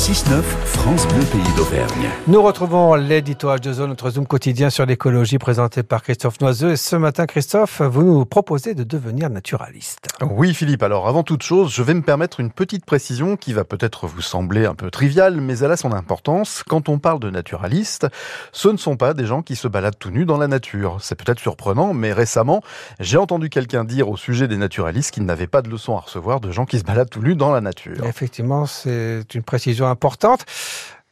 6-9, France Bleu Pays d'Auvergne. Nous retrouvons l'éditoire de zone, notre zoom quotidien sur l'écologie présenté par Christophe Noiseux. Et ce matin, Christophe, vous nous proposez de devenir naturaliste. Oui, Philippe. Alors, avant toute chose, je vais me permettre une petite précision qui va peut-être vous sembler un peu triviale, mais elle a son importance. Quand on parle de naturaliste, ce ne sont pas des gens qui se baladent tout nus dans la nature. C'est peut-être surprenant, mais récemment, j'ai entendu quelqu'un dire au sujet des naturalistes qu'il n'avait pas de leçon à recevoir de gens qui se baladent tout nus dans la nature. Effectivement, c'est une précision importante.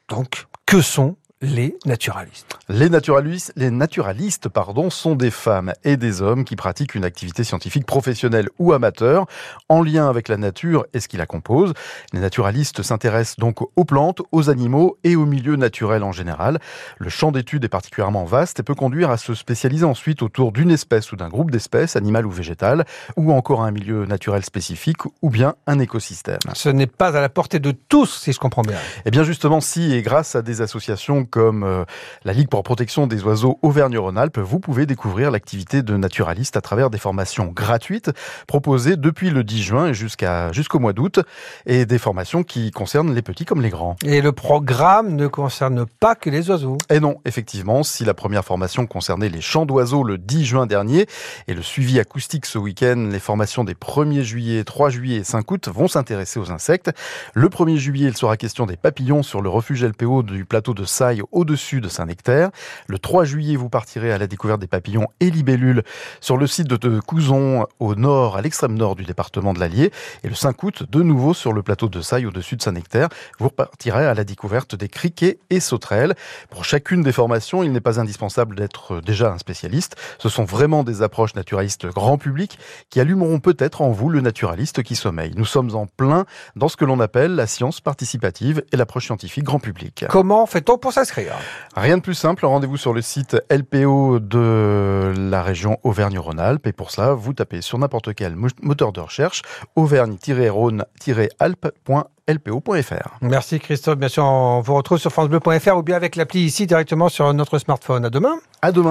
Donc, que sont les naturalistes. Les naturalistes, les naturalistes pardon, sont des femmes et des hommes qui pratiquent une activité scientifique professionnelle ou amateur en lien avec la nature et ce qui la compose. Les naturalistes s'intéressent donc aux plantes, aux animaux et aux milieux naturels en général. Le champ d'étude est particulièrement vaste et peut conduire à se spécialiser ensuite autour d'une espèce ou d'un groupe d'espèces, animales ou végétales, ou encore un milieu naturel spécifique ou bien un écosystème. Ce n'est pas à la portée de tous, si je comprends bien. Eh bien justement, si et grâce à des associations comme euh, la Ligue pour protection des oiseaux Auvergne-Rhône-Alpes, vous pouvez découvrir l'activité de naturaliste à travers des formations gratuites proposées depuis le 10 juin jusqu'à jusqu'au mois d'août et des formations qui concernent les petits comme les grands. Et le programme ne concerne pas que les oiseaux. Et non, effectivement, si la première formation concernait les chants d'oiseaux le 10 juin dernier et le suivi acoustique ce week-end, les formations des 1er juillet, 3 juillet et 5 août vont s'intéresser aux insectes. Le 1er juillet, il sera question des papillons sur le refuge LPO du plateau de Au-dessus de Saint-Nectaire. Le 3 juillet, vous partirez à la découverte des papillons et libellules sur le site de Couzon, au nord, à l'extrême nord du département de l'Allier. Et le 5 août, de nouveau sur le plateau de Saille, au-dessus de Saint-Nectaire, vous repartirez à la découverte des criquets et sauterelles. Pour chacune des formations, il n'est pas indispensable d'être déjà un spécialiste. Ce sont vraiment des approches naturalistes grand public qui allumeront peut-être en vous le naturaliste qui sommeille. Nous sommes en plein dans ce que l'on appelle la science participative et l'approche scientifique grand public. Comment fait-on pour s'inscrire Rien de plus simple, rendez-vous sur le site LPO de la région Auvergne-Rhône-Alpes et pour cela, vous tapez sur n'importe quel moteur de recherche auvergne-rhône-alpes.lpo.fr. Merci Christophe, bien sûr, on vous retrouve sur francebleu.fr ou bien avec l'appli ici directement sur notre smartphone. À demain. À demain.